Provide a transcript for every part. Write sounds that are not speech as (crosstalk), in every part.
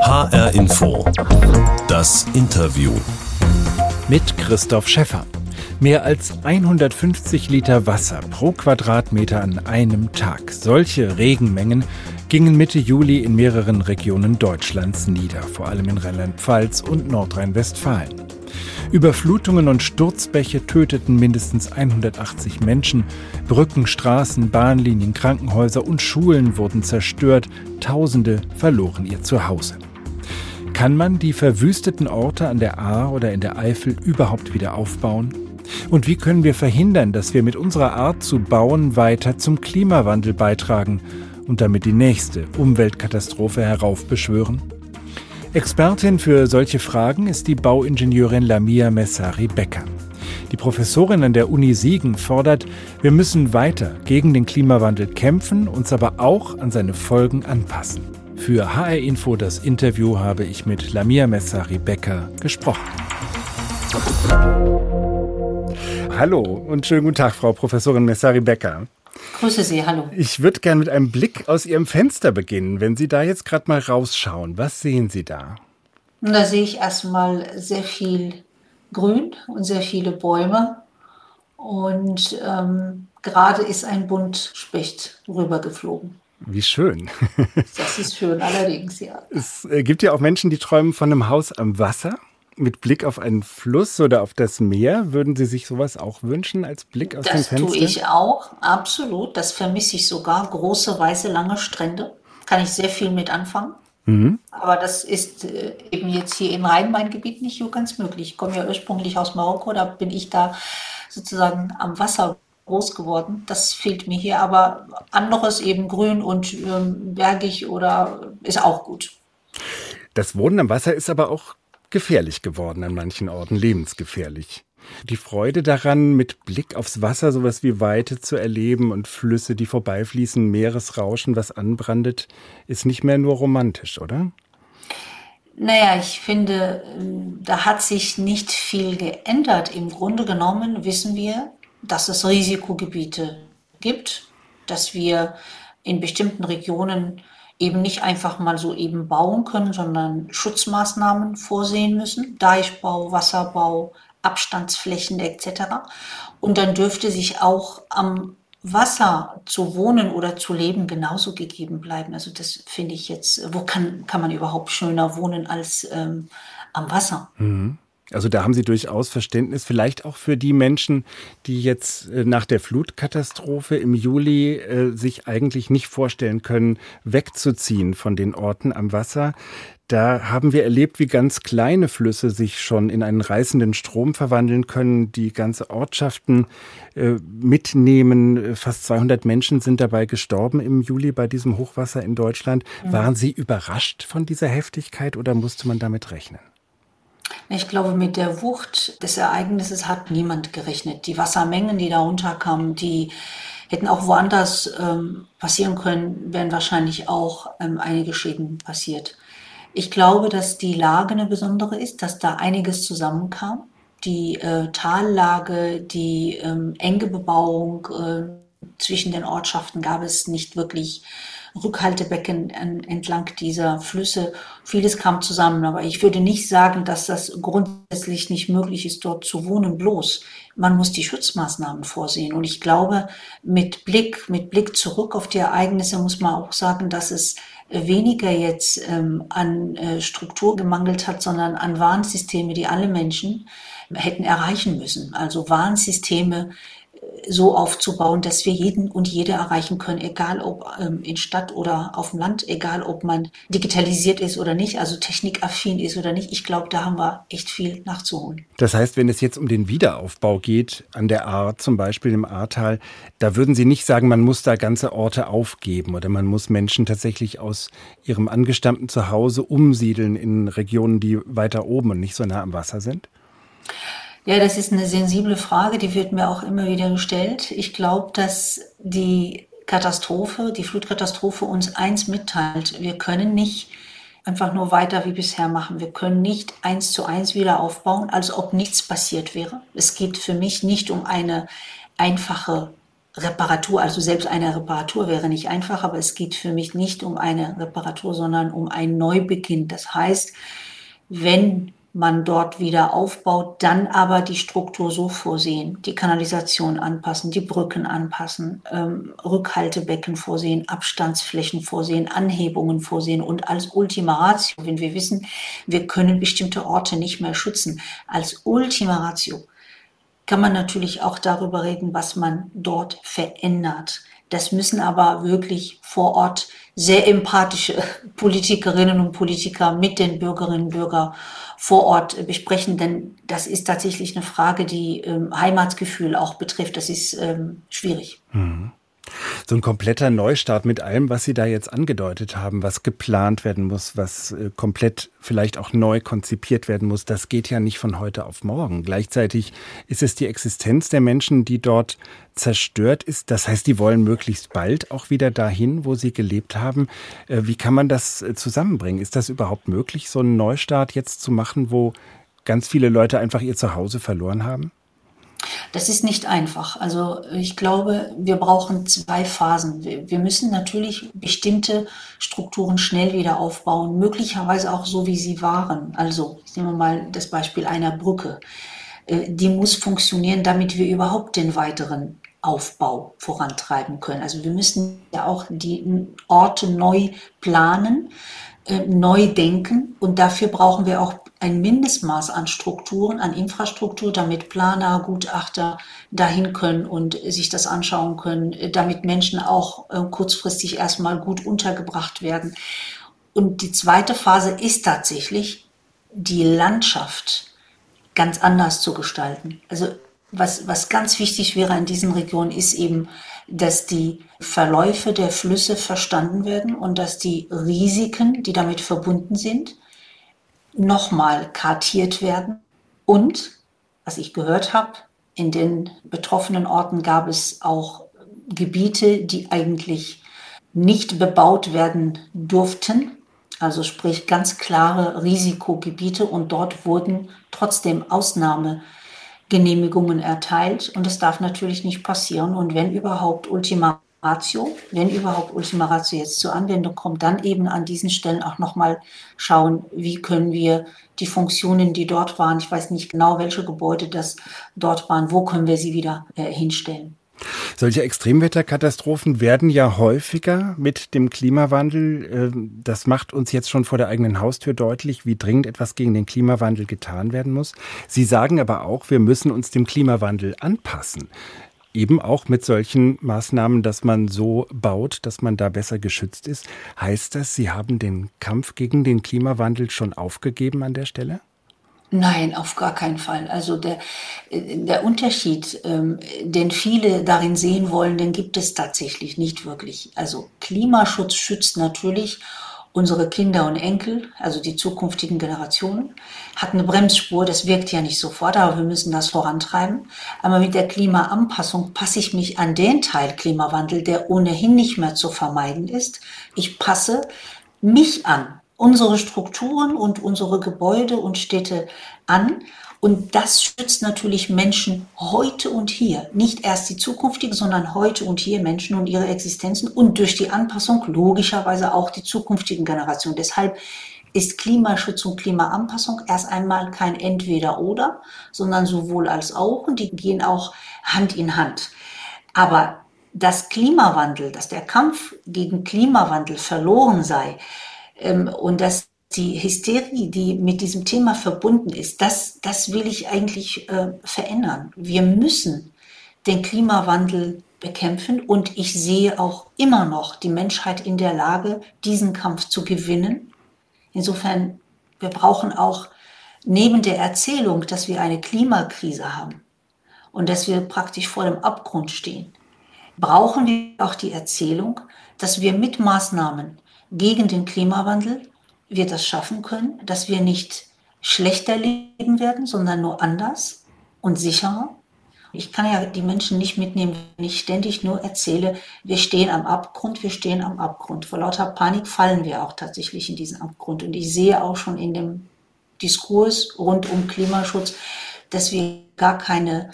HR Info. Das Interview. Mit Christoph Schäffer. Mehr als 150 Liter Wasser pro Quadratmeter an einem Tag. Solche Regenmengen gingen Mitte Juli in mehreren Regionen Deutschlands nieder, vor allem in Rheinland-Pfalz und Nordrhein-Westfalen. Überflutungen und Sturzbäche töteten mindestens 180 Menschen. Brücken, Straßen, Bahnlinien, Krankenhäuser und Schulen wurden zerstört. Tausende verloren ihr Zuhause. Kann man die verwüsteten Orte an der Ahr oder in der Eifel überhaupt wieder aufbauen? Und wie können wir verhindern, dass wir mit unserer Art zu bauen weiter zum Klimawandel beitragen und damit die nächste Umweltkatastrophe heraufbeschwören? Expertin für solche Fragen ist die Bauingenieurin Lamia Messari Becker. Die Professorin an der Uni Siegen fordert, wir müssen weiter gegen den Klimawandel kämpfen, uns aber auch an seine Folgen anpassen. Für HR Info das Interview habe ich mit Lamia Messari Becker gesprochen. Hallo und schönen guten Tag, Frau Professorin Messari Becker. Grüße Sie, hallo. Ich würde gerne mit einem Blick aus Ihrem Fenster beginnen. Wenn Sie da jetzt gerade mal rausschauen, was sehen Sie da? Da sehe ich erstmal sehr viel Grün und sehr viele Bäume. Und ähm, gerade ist ein Buntspecht rübergeflogen. Wie schön. (laughs) das ist schön, allerdings, ja. Es äh, gibt ja auch Menschen, die träumen von einem Haus am Wasser mit Blick auf einen Fluss oder auf das Meer. Würden Sie sich sowas auch wünschen als Blick aus das dem Fenster? Das tue ich auch, absolut. Das vermisse ich sogar. Große, weiße, lange Strände. Kann ich sehr viel mit anfangen. Mhm. Aber das ist äh, eben jetzt hier im Rhein-Main-Gebiet nicht so ganz möglich. Ich komme ja ursprünglich aus Marokko, da bin ich da sozusagen am Wasser groß geworden. Das fehlt mir hier, aber anderes eben grün und ähm, bergig oder ist auch gut. Das Wohnen am Wasser ist aber auch gefährlich geworden an manchen Orten, lebensgefährlich. Die Freude daran, mit Blick aufs Wasser sowas wie Weite zu erleben und Flüsse, die vorbeifließen, Meeresrauschen, was anbrandet, ist nicht mehr nur romantisch, oder? Naja, ich finde, da hat sich nicht viel geändert. Im Grunde genommen wissen wir, dass es Risikogebiete gibt, dass wir in bestimmten Regionen eben nicht einfach mal so eben bauen können, sondern Schutzmaßnahmen vorsehen müssen, Deichbau, Wasserbau, Abstandsflächen etc. Und dann dürfte sich auch am Wasser zu wohnen oder zu leben genauso gegeben bleiben. Also das finde ich jetzt, wo kann, kann man überhaupt schöner wohnen als ähm, am Wasser? Mhm. Also da haben Sie durchaus Verständnis, vielleicht auch für die Menschen, die jetzt äh, nach der Flutkatastrophe im Juli äh, sich eigentlich nicht vorstellen können, wegzuziehen von den Orten am Wasser. Da haben wir erlebt, wie ganz kleine Flüsse sich schon in einen reißenden Strom verwandeln können, die ganze Ortschaften äh, mitnehmen. Fast 200 Menschen sind dabei gestorben im Juli bei diesem Hochwasser in Deutschland. Mhm. Waren Sie überrascht von dieser Heftigkeit oder musste man damit rechnen? Ich glaube, mit der Wucht des Ereignisses hat niemand gerechnet. Die Wassermengen, die da runterkamen, die hätten auch woanders ähm, passieren können, wären wahrscheinlich auch ähm, einige Schäden passiert. Ich glaube, dass die Lage eine besondere ist, dass da einiges zusammenkam. Die äh, Tallage, die ähm, enge Bebauung äh, zwischen den Ortschaften gab es nicht wirklich Rückhaltebecken entlang dieser Flüsse. Vieles kam zusammen, aber ich würde nicht sagen, dass das grundsätzlich nicht möglich ist, dort zu wohnen. Bloß man muss die Schutzmaßnahmen vorsehen. Und ich glaube, mit Blick, mit Blick zurück auf die Ereignisse muss man auch sagen, dass es weniger jetzt ähm, an äh, Struktur gemangelt hat, sondern an Warnsysteme, die alle Menschen hätten erreichen müssen. Also Warnsysteme, so aufzubauen, dass wir jeden und jede erreichen können, egal ob ähm, in Stadt oder auf dem Land, egal ob man digitalisiert ist oder nicht, also technikaffin ist oder nicht. Ich glaube, da haben wir echt viel nachzuholen. Das heißt, wenn es jetzt um den Wiederaufbau geht, an der Ahr zum Beispiel im Ahrtal, da würden Sie nicht sagen, man muss da ganze Orte aufgeben oder man muss Menschen tatsächlich aus ihrem angestammten Zuhause umsiedeln in Regionen, die weiter oben und nicht so nah am Wasser sind? Ja, das ist eine sensible Frage, die wird mir auch immer wieder gestellt. Ich glaube, dass die Katastrophe, die Flutkatastrophe uns eins mitteilt. Wir können nicht einfach nur weiter wie bisher machen. Wir können nicht eins zu eins wieder aufbauen, als ob nichts passiert wäre. Es geht für mich nicht um eine einfache Reparatur, also selbst eine Reparatur wäre nicht einfach, aber es geht für mich nicht um eine Reparatur, sondern um ein Neubeginn. Das heißt, wenn man dort wieder aufbaut, dann aber die Struktur so vorsehen, die Kanalisation anpassen, die Brücken anpassen, ähm, Rückhaltebecken vorsehen, Abstandsflächen vorsehen, Anhebungen vorsehen und als Ultima Ratio, wenn wir wissen, wir können bestimmte Orte nicht mehr schützen, als Ultima Ratio kann man natürlich auch darüber reden, was man dort verändert. Das müssen aber wirklich vor Ort sehr empathische (laughs) Politikerinnen und Politiker mit den Bürgerinnen und Bürgern vor Ort besprechen, denn das ist tatsächlich eine Frage, die ähm, Heimatsgefühl auch betrifft. Das ist ähm, schwierig. Mhm. So ein kompletter Neustart mit allem, was Sie da jetzt angedeutet haben, was geplant werden muss, was äh, komplett vielleicht auch neu konzipiert werden muss, das geht ja nicht von heute auf morgen. Gleichzeitig ist es die Existenz der Menschen, die dort zerstört ist. Das heißt, die wollen möglichst bald auch wieder dahin, wo sie gelebt haben. Äh, wie kann man das äh, zusammenbringen? Ist das überhaupt möglich, so einen Neustart jetzt zu machen, wo ganz viele Leute einfach ihr Zuhause verloren haben? Das ist nicht einfach. Also ich glaube, wir brauchen zwei Phasen. Wir müssen natürlich bestimmte Strukturen schnell wieder aufbauen, möglicherweise auch so, wie sie waren. Also ich nehme mal das Beispiel einer Brücke. Äh, die muss funktionieren, damit wir überhaupt den weiteren Aufbau vorantreiben können. Also wir müssen ja auch die Orte neu planen, äh, neu denken und dafür brauchen wir auch ein Mindestmaß an Strukturen, an Infrastruktur, damit Planer, Gutachter dahin können und sich das anschauen können, damit Menschen auch äh, kurzfristig erstmal gut untergebracht werden. Und die zweite Phase ist tatsächlich, die Landschaft ganz anders zu gestalten. Also was, was ganz wichtig wäre in diesen Regionen ist eben, dass die Verläufe der Flüsse verstanden werden und dass die Risiken, die damit verbunden sind, nochmal kartiert werden. Und, was ich gehört habe, in den betroffenen Orten gab es auch Gebiete, die eigentlich nicht bebaut werden durften. Also sprich ganz klare Risikogebiete und dort wurden trotzdem Ausnahmegenehmigungen erteilt und das darf natürlich nicht passieren und wenn überhaupt Ultima Ratio, wenn überhaupt Ultima Ratio jetzt zur Anwendung kommt, dann eben an diesen Stellen auch nochmal schauen, wie können wir die Funktionen, die dort waren, ich weiß nicht genau, welche Gebäude das dort waren, wo können wir sie wieder äh, hinstellen. Solche Extremwetterkatastrophen werden ja häufiger mit dem Klimawandel. Ähm, das macht uns jetzt schon vor der eigenen Haustür deutlich, wie dringend etwas gegen den Klimawandel getan werden muss. Sie sagen aber auch, wir müssen uns dem Klimawandel anpassen eben auch mit solchen Maßnahmen, dass man so baut, dass man da besser geschützt ist. Heißt das, Sie haben den Kampf gegen den Klimawandel schon aufgegeben an der Stelle? Nein, auf gar keinen Fall. Also der, der Unterschied, ähm, den viele darin sehen wollen, den gibt es tatsächlich nicht wirklich. Also Klimaschutz schützt natürlich unsere Kinder und Enkel, also die zukünftigen Generationen, hat eine Bremsspur. Das wirkt ja nicht sofort, aber wir müssen das vorantreiben. Aber mit der Klimaanpassung passe ich mich an den Teil Klimawandel, der ohnehin nicht mehr zu vermeiden ist. Ich passe mich an, unsere Strukturen und unsere Gebäude und Städte an und das schützt natürlich Menschen heute und hier. Nicht erst die zukünftigen, sondern heute und hier Menschen und ihre Existenzen und durch die Anpassung logischerweise auch die zukünftigen Generationen. Deshalb ist Klimaschutz und Klimaanpassung erst einmal kein Entweder-Oder, sondern sowohl als auch und die gehen auch Hand in Hand. Aber dass Klimawandel, dass der Kampf gegen Klimawandel verloren sei ähm, und dass die Hysterie, die mit diesem Thema verbunden ist, das, das will ich eigentlich äh, verändern. Wir müssen den Klimawandel bekämpfen und ich sehe auch immer noch die Menschheit in der Lage, diesen Kampf zu gewinnen. Insofern, wir brauchen auch neben der Erzählung, dass wir eine Klimakrise haben und dass wir praktisch vor dem Abgrund stehen, brauchen wir auch die Erzählung, dass wir mit Maßnahmen gegen den Klimawandel wir das schaffen können, dass wir nicht schlechter leben werden, sondern nur anders und sicherer. Ich kann ja die Menschen nicht mitnehmen, wenn ich ständig nur erzähle, wir stehen am Abgrund, wir stehen am Abgrund. Vor lauter Panik fallen wir auch tatsächlich in diesen Abgrund. Und ich sehe auch schon in dem Diskurs rund um Klimaschutz, dass wir gar keine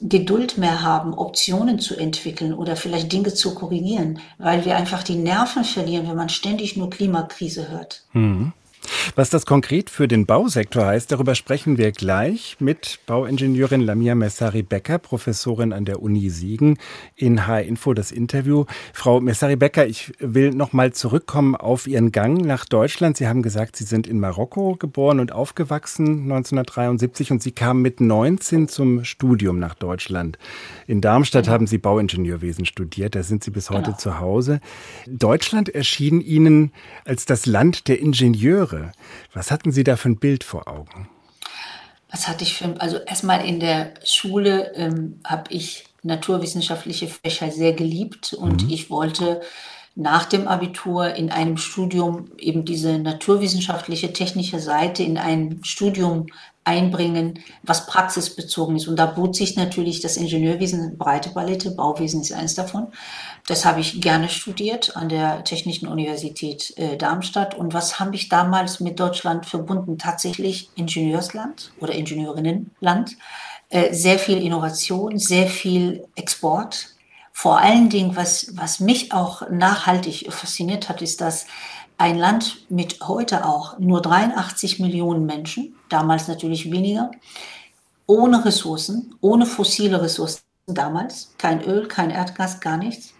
Geduld mehr haben, Optionen zu entwickeln oder vielleicht Dinge zu korrigieren, weil wir einfach die Nerven verlieren, wenn man ständig nur Klimakrise hört. Mhm. Was das konkret für den Bausektor heißt, darüber sprechen wir gleich mit Bauingenieurin Lamia Messari-Becker, Professorin an der Uni Siegen. In H-Info das Interview. Frau Messari-Becker, ich will noch mal zurückkommen auf Ihren Gang nach Deutschland. Sie haben gesagt, Sie sind in Marokko geboren und aufgewachsen 1973 und Sie kamen mit 19 zum Studium nach Deutschland. In Darmstadt haben Sie Bauingenieurwesen studiert. Da sind Sie bis heute genau. zu Hause. Deutschland erschien Ihnen als das Land der Ingenieure. Jahre. Was hatten Sie da für ein Bild vor Augen? Was hatte ich für, also erstmal in der Schule ähm, habe ich naturwissenschaftliche Fächer sehr geliebt und mhm. ich wollte nach dem Abitur in einem Studium eben diese naturwissenschaftliche, technische Seite in ein Studium einbringen, was praxisbezogen ist. Und da bot sich natürlich das Ingenieurwesen eine breite Palette, Bauwesen ist eins davon. Das habe ich gerne studiert an der Technischen Universität äh, Darmstadt. Und was habe ich damals mit Deutschland verbunden? Tatsächlich Ingenieursland oder Ingenieurinnenland. Äh, sehr viel Innovation, sehr viel Export. Vor allen Dingen, was, was mich auch nachhaltig fasziniert hat, ist, dass ein Land mit heute auch nur 83 Millionen Menschen, damals natürlich weniger, ohne Ressourcen, ohne fossile Ressourcen damals, kein Öl, kein Erdgas, gar nichts.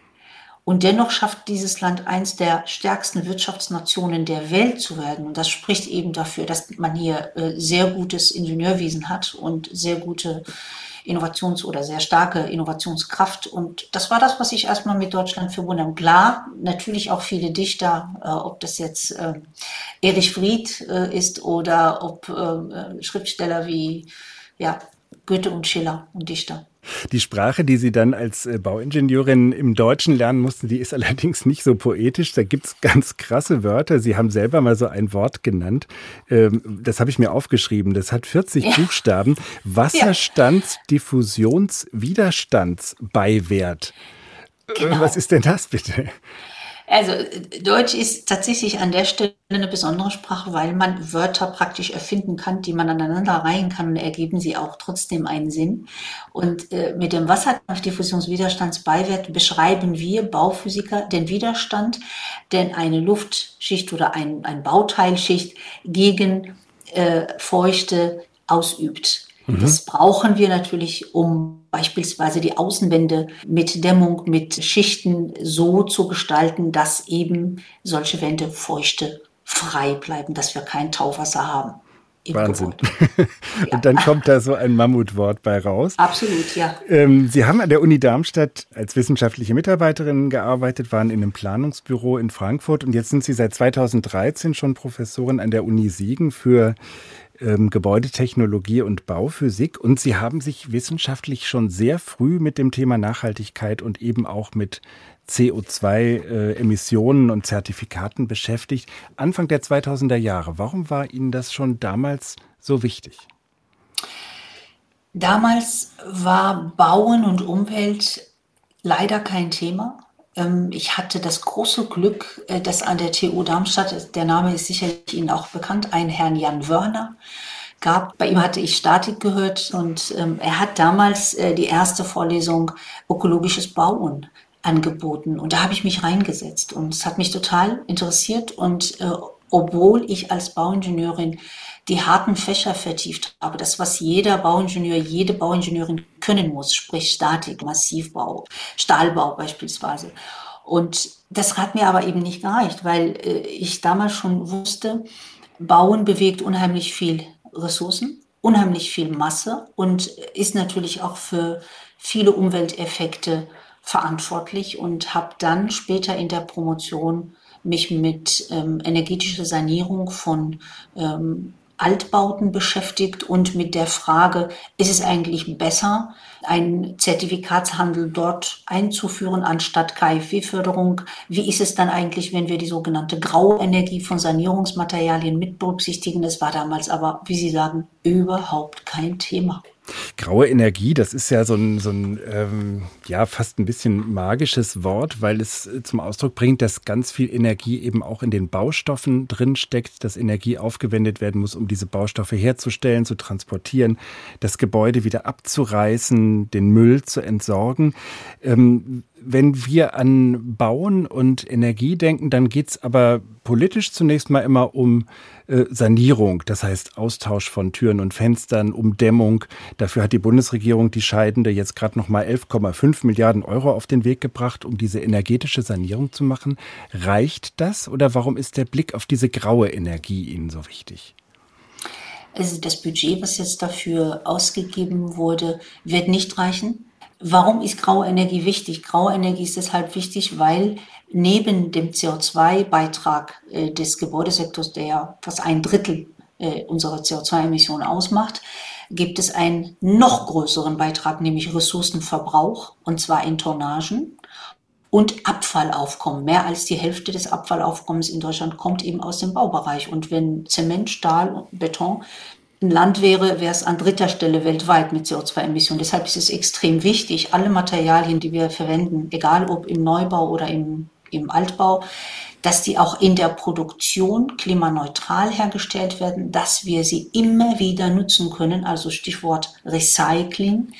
Und dennoch schafft dieses Land eins der stärksten Wirtschaftsnationen der Welt zu werden. Und das spricht eben dafür, dass man hier äh, sehr gutes Ingenieurwesen hat und sehr gute Innovations- oder sehr starke Innovationskraft. Und das war das, was ich erstmal mit Deutschland verbunden habe. Klar, natürlich auch viele Dichter, äh, ob das jetzt äh, Erich Fried äh, ist oder ob äh, Schriftsteller wie ja, Goethe und Schiller und Dichter. Die Sprache, die Sie dann als äh, Bauingenieurin im Deutschen lernen mussten, die ist (laughs) allerdings nicht so poetisch. Da gibt es ganz krasse Wörter. Sie haben selber mal so ein Wort genannt. Ähm, das habe ich mir aufgeschrieben. Das hat 40 ja. Buchstaben. Wasserstandsdiffusionswiderstandsbeiwert. Genau. Was ist denn das bitte? Also Deutsch ist tatsächlich an der Stelle eine besondere Sprache, weil man Wörter praktisch erfinden kann, die man aneinander reihen kann und ergeben sie auch trotzdem einen Sinn. Und äh, mit dem Wasserdampfdiffusionswiderstandsbeiwert beschreiben wir Bauphysiker den Widerstand, den eine Luftschicht oder ein, ein Bauteilschicht gegen äh, Feuchte ausübt. Mhm. Das brauchen wir natürlich, um beispielsweise die Außenwände mit Dämmung, mit Schichten so zu gestalten, dass eben solche Wände feuchte frei bleiben, dass wir kein Tauwasser haben. Wahnsinn. (laughs) Und dann kommt da so ein Mammutwort bei raus. Absolut, ja. Ähm, Sie haben an der Uni Darmstadt als wissenschaftliche Mitarbeiterin gearbeitet, waren in einem Planungsbüro in Frankfurt und jetzt sind Sie seit 2013 schon Professorin an der Uni Siegen für ähm, Gebäudetechnologie und Bauphysik. Und Sie haben sich wissenschaftlich schon sehr früh mit dem Thema Nachhaltigkeit und eben auch mit CO2-Emissionen äh, und Zertifikaten beschäftigt. Anfang der 2000er Jahre. Warum war Ihnen das schon damals so wichtig? Damals war Bauen und Umwelt leider kein Thema. Ähm, ich hatte das große Glück, äh, dass an der TU Darmstadt, der Name ist sicherlich Ihnen auch bekannt, einen Herrn Jan Wörner gab. Bei ihm hatte ich Statik gehört und ähm, er hat damals äh, die erste Vorlesung Ökologisches Bauen angeboten und da habe ich mich reingesetzt und es hat mich total interessiert und äh, obwohl ich als Bauingenieurin die harten Fächer vertieft habe. Das, was jeder Bauingenieur, jede Bauingenieurin können muss, sprich Statik, Massivbau, Stahlbau beispielsweise. Und das hat mir aber eben nicht gereicht, weil äh, ich damals schon wusste, Bauen bewegt unheimlich viel Ressourcen, unheimlich viel Masse und ist natürlich auch für viele Umwelteffekte verantwortlich und habe dann später in der Promotion mich mit ähm, energetischer Sanierung von ähm, Altbauten beschäftigt und mit der Frage, ist es eigentlich besser, einen Zertifikatshandel dort einzuführen anstatt KfW-Förderung? Wie ist es dann eigentlich, wenn wir die sogenannte Grauenergie von Sanierungsmaterialien mit berücksichtigen? Das war damals aber, wie Sie sagen, überhaupt kein Thema. Graue Energie, das ist ja so ein, so ein ähm, ja, fast ein bisschen magisches Wort, weil es äh, zum Ausdruck bringt, dass ganz viel Energie eben auch in den Baustoffen drinsteckt, dass Energie aufgewendet werden muss, um diese Baustoffe herzustellen, zu transportieren, das Gebäude wieder abzureißen, den Müll zu entsorgen. Ähm, wenn wir an Bauen und Energie denken, dann geht es aber politisch zunächst mal immer um äh, Sanierung, das heißt Austausch von Türen und Fenstern, Umdämmung. Dafür hat die Bundesregierung die Scheidende jetzt gerade noch mal 11,5 Milliarden Euro auf den Weg gebracht, um diese energetische Sanierung zu machen. Reicht das oder warum ist der Blick auf diese graue Energie Ihnen so wichtig? Also das Budget, was jetzt dafür ausgegeben wurde, wird nicht reichen. Warum ist graue Energie wichtig? Graue Energie ist deshalb wichtig, weil neben dem CO2-Beitrag äh, des Gebäudesektors, der ja fast ein Drittel äh, unserer CO2-Emissionen ausmacht, gibt es einen noch größeren Beitrag, nämlich Ressourcenverbrauch, und zwar in Tonnagen und Abfallaufkommen. Mehr als die Hälfte des Abfallaufkommens in Deutschland kommt eben aus dem Baubereich. Und wenn Zement, Stahl und Beton ein Land wäre, wäre es an dritter Stelle weltweit mit CO2-Emissionen. Deshalb ist es extrem wichtig, alle Materialien, die wir verwenden, egal ob im Neubau oder im, im Altbau, dass die auch in der Produktion klimaneutral hergestellt werden, dass wir sie immer wieder nutzen können, also Stichwort Recycling,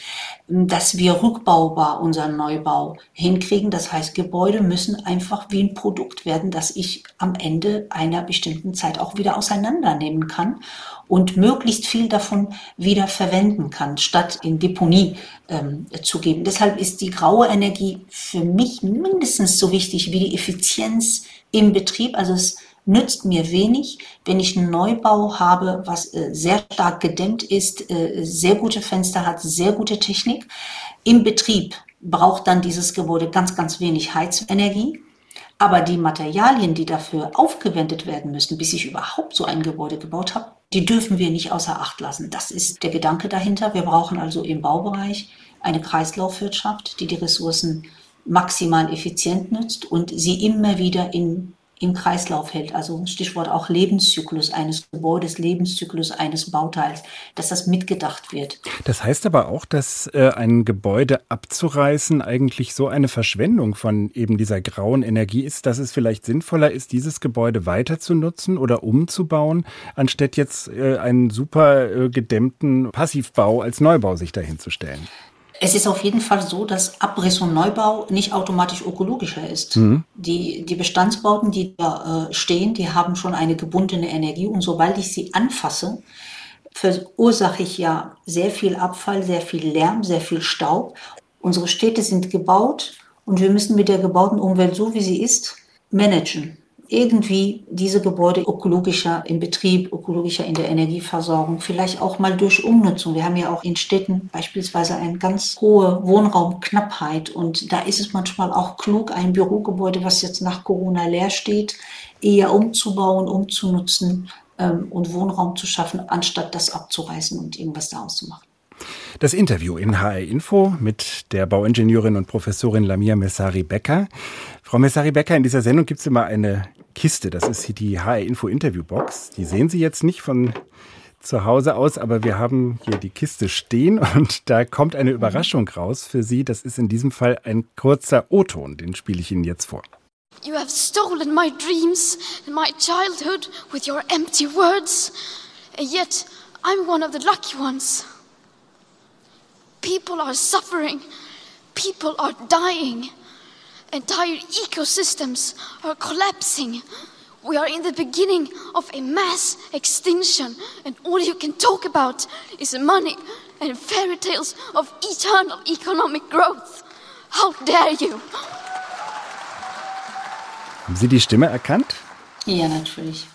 dass wir rückbaubar unseren Neubau hinkriegen. Das heißt, Gebäude müssen einfach wie ein Produkt werden, das ich am Ende einer bestimmten Zeit auch wieder auseinandernehmen kann und möglichst viel davon wieder verwenden kann, statt in Deponie ähm, zu geben. Deshalb ist die graue Energie für mich mindestens so wichtig wie die Effizienz im Betrieb. Also es nützt mir wenig, wenn ich einen Neubau habe, was äh, sehr stark gedämmt ist, äh, sehr gute Fenster hat, sehr gute Technik. Im Betrieb braucht dann dieses Gebäude ganz, ganz wenig Heizenergie. Aber die Materialien, die dafür aufgewendet werden müssen, bis ich überhaupt so ein Gebäude gebaut habe, die dürfen wir nicht außer Acht lassen. Das ist der Gedanke dahinter. Wir brauchen also im Baubereich eine Kreislaufwirtschaft, die die Ressourcen maximal effizient nutzt und sie immer wieder in im Kreislauf hält. Also Stichwort auch Lebenszyklus eines Gebäudes, Lebenszyklus eines Bauteils, dass das mitgedacht wird. Das heißt aber auch, dass äh, ein Gebäude abzureißen eigentlich so eine Verschwendung von eben dieser grauen Energie ist, dass es vielleicht sinnvoller ist, dieses Gebäude weiter zu nutzen oder umzubauen, anstatt jetzt äh, einen super äh, gedämmten Passivbau als Neubau sich dahinzustellen. Es ist auf jeden Fall so, dass Abriss und Neubau nicht automatisch ökologischer ist. Mhm. Die, die Bestandsbauten, die da äh, stehen, die haben schon eine gebundene Energie und sobald ich sie anfasse, verursache ich ja sehr viel Abfall, sehr viel Lärm, sehr viel Staub. Unsere Städte sind gebaut und wir müssen mit der gebauten Umwelt, so wie sie ist, managen irgendwie diese Gebäude ökologischer im Betrieb, ökologischer in der Energieversorgung, vielleicht auch mal durch Umnutzung. Wir haben ja auch in Städten beispielsweise eine ganz hohe Wohnraumknappheit und da ist es manchmal auch klug, ein Bürogebäude, was jetzt nach Corona leer steht, eher umzubauen, umzunutzen ähm, und Wohnraum zu schaffen, anstatt das abzureißen und irgendwas daraus zu machen. Das Interview in HR Info mit der Bauingenieurin und Professorin Lamia Messari-Becker. Frau Messari-Becker, in dieser Sendung gibt es immer eine Kiste. Das ist hier die HR Info Interview Box. Die sehen Sie jetzt nicht von zu Hause aus, aber wir haben hier die Kiste stehen und da kommt eine Überraschung raus für Sie. Das ist in diesem Fall ein kurzer O-Ton, den spiele ich Ihnen jetzt vor. You have stolen my dreams and my childhood with your empty words, and yet I'm one of the lucky ones. People are suffering, people are dying. Entire ecosystems are collapsing. We are in the beginning of a mass extinction, and all you can talk about is money and fairy tales of eternal economic growth. How dare you! Haben Sie die Stimme erkannt? Ja, natürlich.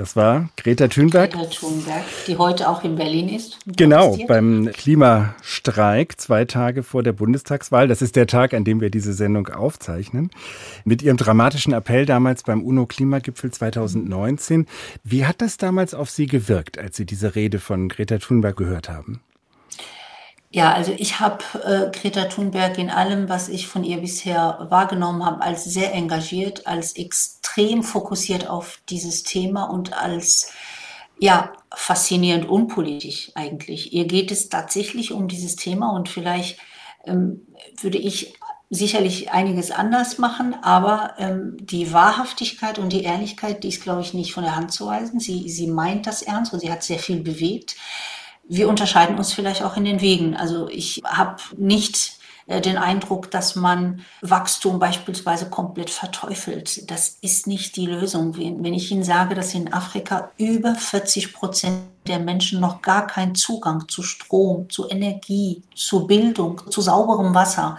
Das war Greta Thunberg. Greta Thunberg, die heute auch in Berlin ist. Genau, beim Klimastreik, zwei Tage vor der Bundestagswahl. Das ist der Tag, an dem wir diese Sendung aufzeichnen. Mit ihrem dramatischen Appell damals beim UNO-Klimagipfel 2019. Wie hat das damals auf Sie gewirkt, als Sie diese Rede von Greta Thunberg gehört haben? Ja, also ich habe äh, Greta Thunberg in allem, was ich von ihr bisher wahrgenommen habe, als sehr engagiert, als extrem fokussiert auf dieses Thema und als Ja, faszinierend unpolitisch eigentlich. Ihr geht es tatsächlich um dieses Thema und vielleicht ähm, würde ich sicherlich einiges anders machen, aber ähm, die Wahrhaftigkeit und die Ehrlichkeit, die ist, glaube ich, nicht von der Hand zu weisen. Sie, sie meint das ernst und sie hat sehr viel bewegt. Wir unterscheiden uns vielleicht auch in den Wegen. Also ich habe nicht äh, den Eindruck, dass man Wachstum beispielsweise komplett verteufelt. Das ist nicht die Lösung. Wenn ich Ihnen sage, dass in Afrika über 40 Prozent der Menschen noch gar keinen Zugang zu Strom, zu Energie, zu Bildung, zu sauberem Wasser,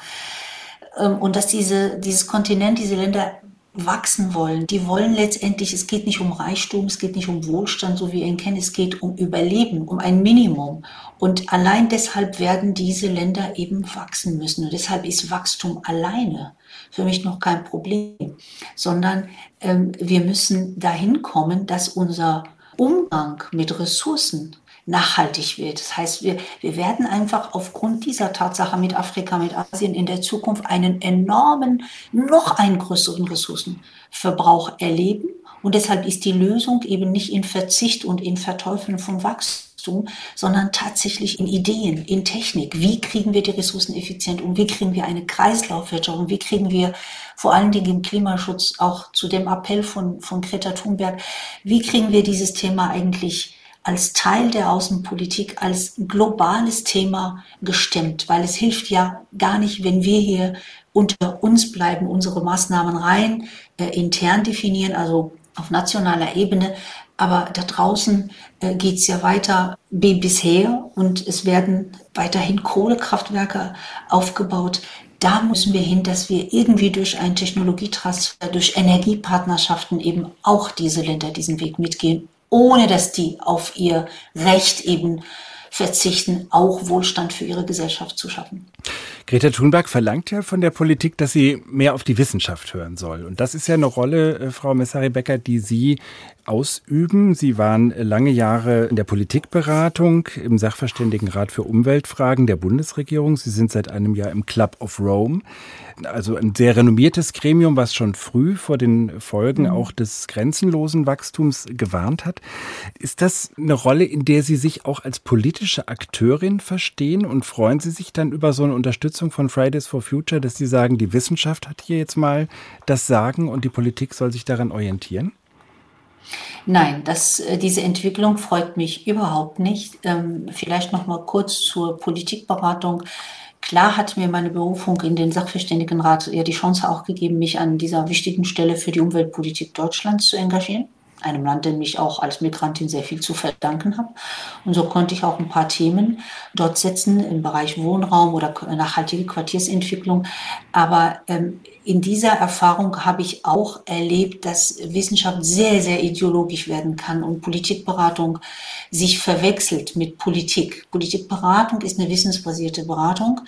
ähm, und dass diese, dieses Kontinent, diese Länder wachsen wollen. Die wollen letztendlich, es geht nicht um Reichtum, es geht nicht um Wohlstand, so wie wir ihn kennen, es geht um Überleben, um ein Minimum. Und allein deshalb werden diese Länder eben wachsen müssen. Und deshalb ist Wachstum alleine für mich noch kein Problem, sondern ähm, wir müssen dahin kommen, dass unser Umgang mit Ressourcen nachhaltig wird. Das heißt, wir, wir werden einfach aufgrund dieser Tatsache mit Afrika, mit Asien in der Zukunft einen enormen, noch einen größeren Ressourcenverbrauch erleben. Und deshalb ist die Lösung eben nicht in Verzicht und in Verteufeln von Wachstum, sondern tatsächlich in Ideen, in Technik. Wie kriegen wir die Ressourcen effizient um? Wie kriegen wir eine Kreislaufwirtschaft um? Wie kriegen wir vor allen Dingen im Klimaschutz auch zu dem Appell von, von Greta Thunberg, wie kriegen wir dieses Thema eigentlich als Teil der Außenpolitik, als globales Thema gestemmt, weil es hilft ja gar nicht, wenn wir hier unter uns bleiben, unsere Maßnahmen rein äh, intern definieren, also auf nationaler Ebene. Aber da draußen äh, geht es ja weiter wie bisher und es werden weiterhin Kohlekraftwerke aufgebaut. Da müssen wir hin, dass wir irgendwie durch einen Technologietransfer, durch Energiepartnerschaften eben auch diese Länder diesen Weg mitgehen ohne dass die auf ihr Recht eben verzichten, auch Wohlstand für ihre Gesellschaft zu schaffen. Greta Thunberg verlangt ja von der Politik, dass sie mehr auf die Wissenschaft hören soll. Und das ist ja eine Rolle, äh, Frau Messari-Becker, die Sie ausüben. Sie waren lange Jahre in der Politikberatung im Sachverständigenrat für Umweltfragen der Bundesregierung. Sie sind seit einem Jahr im Club of Rome, also ein sehr renommiertes Gremium, was schon früh vor den Folgen mhm. auch des grenzenlosen Wachstums gewarnt hat. Ist das eine Rolle, in der Sie sich auch als politische Akteurin verstehen und freuen Sie sich dann über so eine Unterstützung von Fridays for Future, dass Sie sagen, die Wissenschaft hat hier jetzt mal das Sagen und die Politik soll sich daran orientieren? Nein, das, äh, diese Entwicklung freut mich überhaupt nicht. Ähm, vielleicht noch mal kurz zur Politikberatung. Klar hat mir meine Berufung in den Sachverständigenrat ja die Chance auch gegeben, mich an dieser wichtigen Stelle für die Umweltpolitik Deutschlands zu engagieren einem Land, dem ich auch als Migrantin sehr viel zu verdanken habe. Und so konnte ich auch ein paar Themen dort setzen im Bereich Wohnraum oder nachhaltige Quartiersentwicklung. Aber ähm, in dieser Erfahrung habe ich auch erlebt, dass Wissenschaft sehr, sehr ideologisch werden kann und Politikberatung sich verwechselt mit Politik. Politikberatung ist eine wissensbasierte Beratung.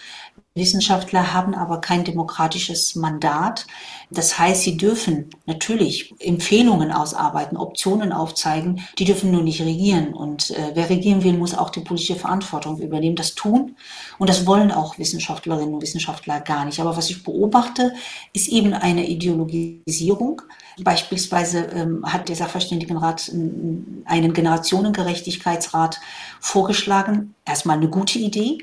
Wissenschaftler haben aber kein demokratisches Mandat. Das heißt, sie dürfen natürlich Empfehlungen ausarbeiten, Optionen aufzeigen, die dürfen nur nicht regieren. Und äh, wer regieren will, muss auch die politische Verantwortung übernehmen. Das tun und das wollen auch Wissenschaftlerinnen und Wissenschaftler gar nicht. Aber was ich beobachte, ist eben eine Ideologisierung. Beispielsweise ähm, hat der Sachverständigenrat einen Generationengerechtigkeitsrat vorgeschlagen. Erstmal eine gute Idee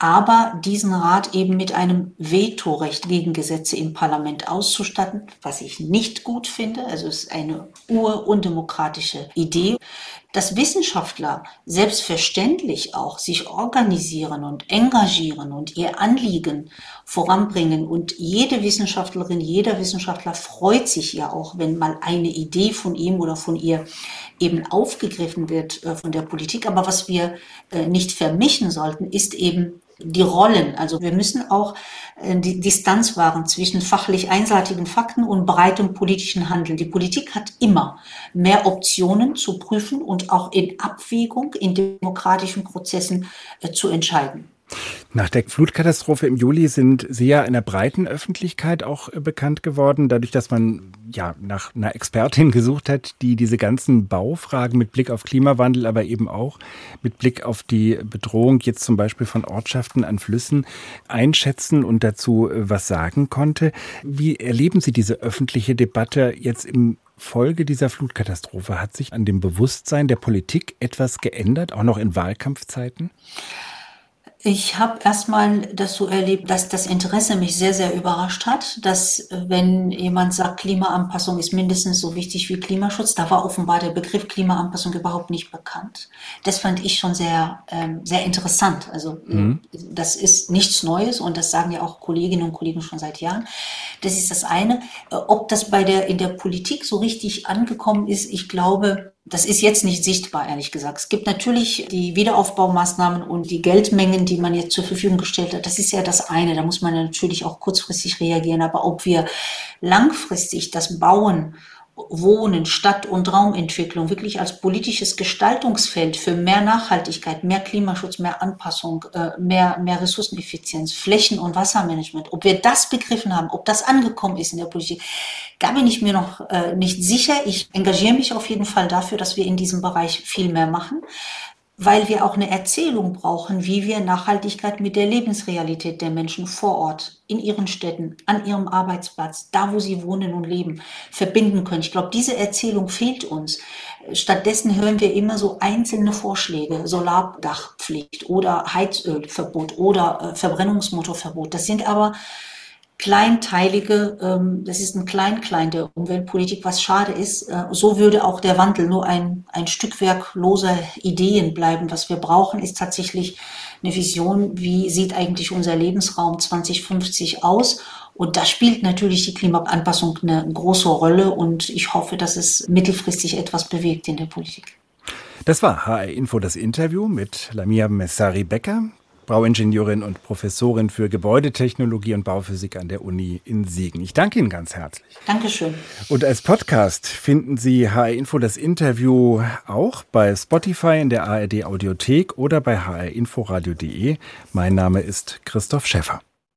aber diesen Rat eben mit einem Vetorecht gegen Gesetze im Parlament auszustatten, was ich nicht gut finde. Also es ist eine urundemokratische Idee, dass Wissenschaftler selbstverständlich auch sich organisieren und engagieren und ihr Anliegen voranbringen. Und jede Wissenschaftlerin, jeder Wissenschaftler freut sich ja auch, wenn mal eine Idee von ihm oder von ihr eben aufgegriffen wird äh, von der Politik. Aber was wir äh, nicht vermischen sollten, ist eben die Rollen. Also wir müssen auch äh, die Distanz wahren zwischen fachlich einseitigen Fakten und breitem politischen Handeln. Die Politik hat immer mehr Optionen zu prüfen und auch in Abwägung in demokratischen Prozessen äh, zu entscheiden. Nach der Flutkatastrophe im Juli sind Sie ja in der breiten Öffentlichkeit auch äh, bekannt geworden, dadurch, dass man ja nach einer Expertin (laughs) gesucht hat, die diese ganzen Baufragen mit Blick auf Klimawandel, aber eben auch mit Blick auf die Bedrohung jetzt zum Beispiel von Ortschaften an Flüssen einschätzen und dazu äh, was sagen konnte. Wie erleben Sie diese öffentliche Debatte jetzt im Folge dieser Flutkatastrophe? Hat sich an dem Bewusstsein der Politik etwas geändert, auch noch in Wahlkampfzeiten? Ich habe erstmal das so erlebt, dass das Interesse mich sehr, sehr überrascht hat, dass wenn jemand sagt, Klimaanpassung ist mindestens so wichtig wie Klimaschutz, da war offenbar der Begriff Klimaanpassung überhaupt nicht bekannt. Das fand ich schon sehr, ähm, sehr interessant. Also mhm. das ist nichts Neues und das sagen ja auch Kolleginnen und Kollegen schon seit Jahren. Das ist das eine. Äh, ob das bei der, in der Politik so richtig angekommen ist, ich glaube, das ist jetzt nicht sichtbar, ehrlich gesagt. Es gibt natürlich die Wiederaufbaumaßnahmen und die Geldmengen, die man jetzt zur Verfügung gestellt hat. Das ist ja das eine. Da muss man natürlich auch kurzfristig reagieren. Aber ob wir langfristig das Bauen Wohnen, Stadt- und Raumentwicklung wirklich als politisches Gestaltungsfeld für mehr Nachhaltigkeit, mehr Klimaschutz, mehr Anpassung, äh, mehr, mehr Ressourceneffizienz, Flächen- und Wassermanagement, ob wir das begriffen haben, ob das angekommen ist in der Politik, da bin ich mir noch äh, nicht sicher. Ich engagiere mich auf jeden Fall dafür, dass wir in diesem Bereich viel mehr machen weil wir auch eine Erzählung brauchen, wie wir Nachhaltigkeit mit der Lebensrealität der Menschen vor Ort, in ihren Städten, an ihrem Arbeitsplatz, da wo sie wohnen und leben, verbinden können. Ich glaube, diese Erzählung fehlt uns. Stattdessen hören wir immer so einzelne Vorschläge, Solardachpflicht oder Heizölverbot oder äh, Verbrennungsmotorverbot. Das sind aber kleinteilige, ähm, das ist ein Kleinklein der Umweltpolitik, was schade ist. Äh, so würde auch der Wandel nur ein, ein Stückwerk loser Ideen bleiben. Was wir brauchen, ist tatsächlich eine Vision, wie sieht eigentlich unser Lebensraum 2050 aus? Und da spielt natürlich die Klimaanpassung eine große Rolle und ich hoffe, dass es mittelfristig etwas bewegt in der Politik. Das war HR Info das Interview mit Lamia Messari-Becker. Bauingenieurin und Professorin für Gebäudetechnologie und Bauphysik an der Uni in Siegen. Ich danke Ihnen ganz herzlich. Dankeschön. Und als Podcast finden Sie HR Info das Interview auch bei Spotify in der ARD Audiothek oder bei hrinforadio.de. Mein Name ist Christoph Schäffer.